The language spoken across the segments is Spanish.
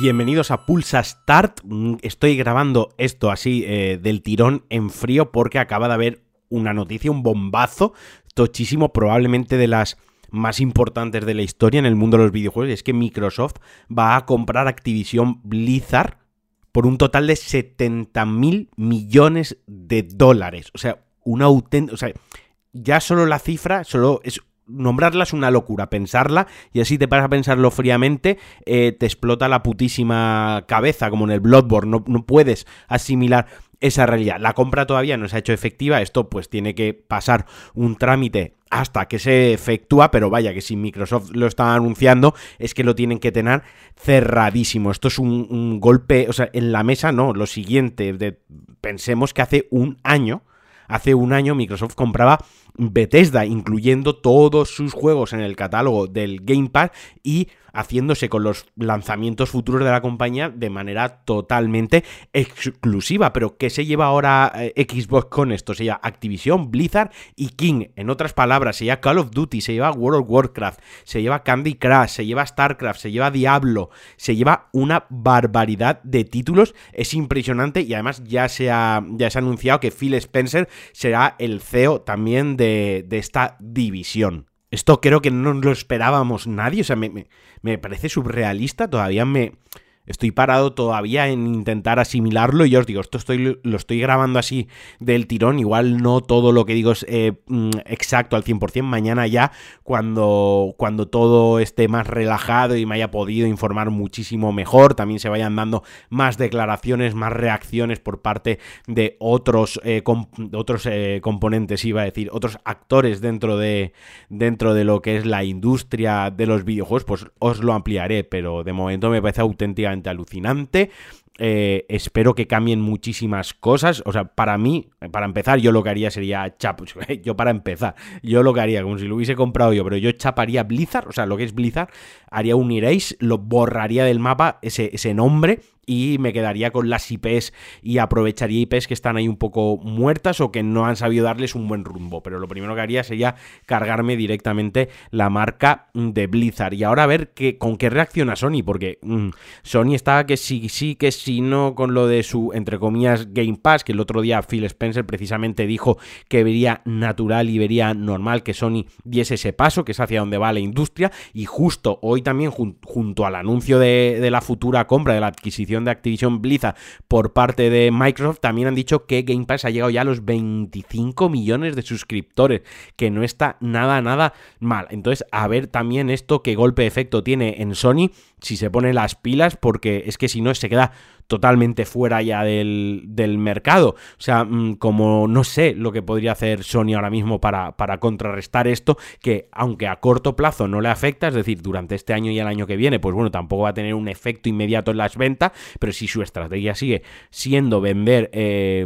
Bienvenidos a Pulsa Start. Mm, estoy grabando esto así eh, del tirón en frío porque acaba de haber una noticia, un bombazo tochísimo, probablemente de las más importantes de la historia en el mundo de los videojuegos. Y es que Microsoft va a comprar Activision Blizzard por un total de 70 mil millones de dólares. O sea, una auténtica. O sea, ya solo la cifra, solo es nombrarla es una locura, pensarla, y así te paras a pensarlo fríamente, eh, te explota la putísima cabeza, como en el Bloodborne, no, no puedes asimilar esa realidad. La compra todavía no se ha hecho efectiva, esto pues tiene que pasar un trámite hasta que se efectúa, pero vaya que si Microsoft lo está anunciando es que lo tienen que tener cerradísimo. Esto es un, golpe, o sea, en la mesa no, lo siguiente, pensemos que hace un año, hace un año Microsoft compraba Bethesda, incluyendo todos sus juegos en el catálogo del Game Pass y haciéndose con los lanzamientos futuros de la compañía de manera totalmente exclusiva. Pero ¿qué se lleva ahora eh, Xbox con esto? Se lleva Activision, Blizzard y King. En otras palabras, se lleva Call of Duty, se lleva World of Warcraft, se lleva Candy Crush, se lleva StarCraft, se lleva Diablo, se lleva una barbaridad de títulos. Es impresionante y además ya se ha, ya se ha anunciado que Phil Spencer será el CEO también de, de esta división. Esto creo que no lo esperábamos nadie, o sea, me, me, parece surrealista, todavía me, Estoy parado todavía en intentar asimilarlo y yo os digo, esto estoy, lo estoy grabando así del tirón, igual no todo lo que digo es eh, mm, exacto al 100%, mañana ya cuando, cuando todo esté más relajado y me haya podido informar muchísimo mejor, también se vayan dando más declaraciones, más reacciones por parte de otros, eh, otros eh, componentes, iba a decir, otros actores dentro de, dentro de lo que es la industria de los videojuegos, pues os lo ampliaré, pero de momento me parece alucinante. Eh, espero que cambien muchísimas cosas. O sea, para mí, para empezar, yo lo que haría sería chap. Yo para empezar, yo lo que haría, como si lo hubiese comprado yo, pero yo chaparía Blizzard, o sea, lo que es Blizzard, haría un erase, lo borraría del mapa, ese, ese nombre, y me quedaría con las IPs y aprovecharía IPs que están ahí un poco muertas o que no han sabido darles un buen rumbo. Pero lo primero que haría sería cargarme directamente la marca de Blizzard. Y ahora a ver qué, con qué reacciona Sony, porque mm, Sony está que sí, sí, que sí, no con lo de su, entre comillas, Game Pass, que el otro día Phil Spencer precisamente dijo que vería natural y vería normal que Sony diese ese paso, que es hacia donde va la industria. Y justo hoy también, junto al anuncio de la futura compra, de la adquisición de Activision Blizzard por parte de Microsoft, también han dicho que Game Pass ha llegado ya a los 25 millones de suscriptores, que no está nada, nada mal. Entonces, a ver también esto qué golpe de efecto tiene en Sony, si se pone las pilas, porque es que si no se queda totalmente fuera ya del, mercado. O sea, mm, como no sé lo que podría hacer Sony ahora mismo para, para, contrarrestar esto, que aunque a corto plazo no le afecta, es decir, durante este año y el año que viene, pues bueno, tampoco va a tener un efecto inmediato en las ventas, pero si su estrategia sigue siendo vender eh,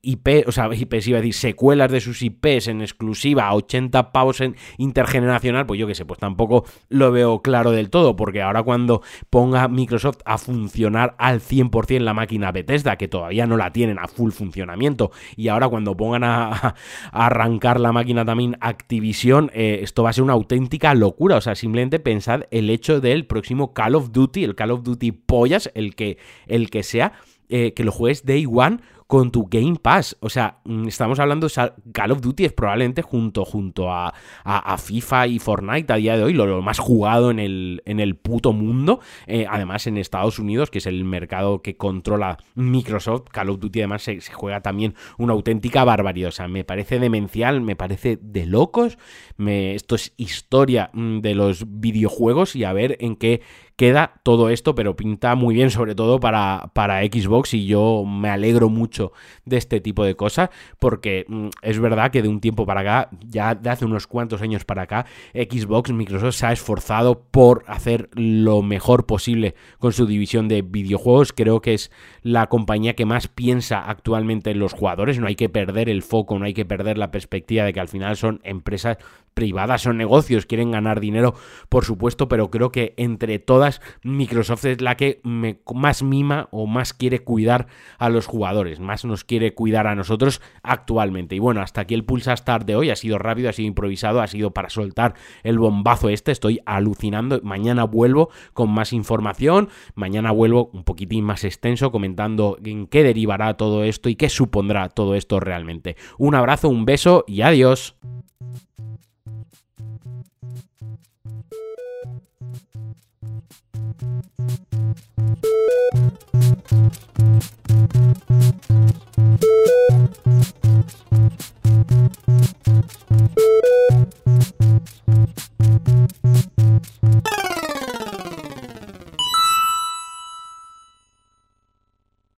IP, o sea, IPs iba a decir secuelas de sus IPs en exclusiva a 80 pavos en intergeneracional, pues yo qué sé, pues tampoco lo veo claro del todo, porque ahora cuando ponga Microsoft a funcionar al 100%, cien la máquina Bethesda, que todavía no la tienen a full funcionamiento. Y ahora cuando pongan a, arrancar la máquina también Activision, eh, esto va a ser una auténtica locura. O sea, simplemente pensad el hecho del próximo Call of Duty, el Call of Duty pollas, el que, el que sea, eh, que lo juegues Day One con tu Game Pass. O sea, mm, estamos hablando, de Call of Duty es probablemente junto, junto a, a, FIFA y Fortnite a día de hoy lo, más jugado en el, en el puto mundo. Eh, además, en Estados Unidos, que es el mercado que controla Microsoft, Call of Duty además se, juega también una auténtica barbaridad. O sea, me parece demencial, me parece de locos. Esto es historia mm, de los videojuegos y a ver en qué queda todo esto, pero pinta muy bien, sobre todo para, para Xbox, y yo me alegro mucho de este tipo de cosas, porque mm, es verdad que de un tiempo para acá, ya de hace unos cuantos años para acá, Xbox, Microsoft se ha esforzado por hacer lo mejor posible con su división de videojuegos. Creo que es la compañía que más piensa actualmente en los jugadores. No hay que perder el foco, no hay que perder la perspectiva de que al final son empresas privadas, son negocios, quieren ganar dinero, por supuesto, pero creo que entre todas Microsoft es la que más mima o más quiere cuidar a los jugadores, más nos quiere cuidar a nosotros actualmente. Y bueno, hasta aquí el Pulsa Start de hoy. Ha sido rápido, ha sido improvisado, ha sido para soltar el bombazo este. Estoy alucinando. Mañana vuelvo con más información. Mañana vuelvo un poquitín más extenso comentando en qué derivará todo esto y qué supondrá todo esto realmente. Un abrazo, un beso y adiós.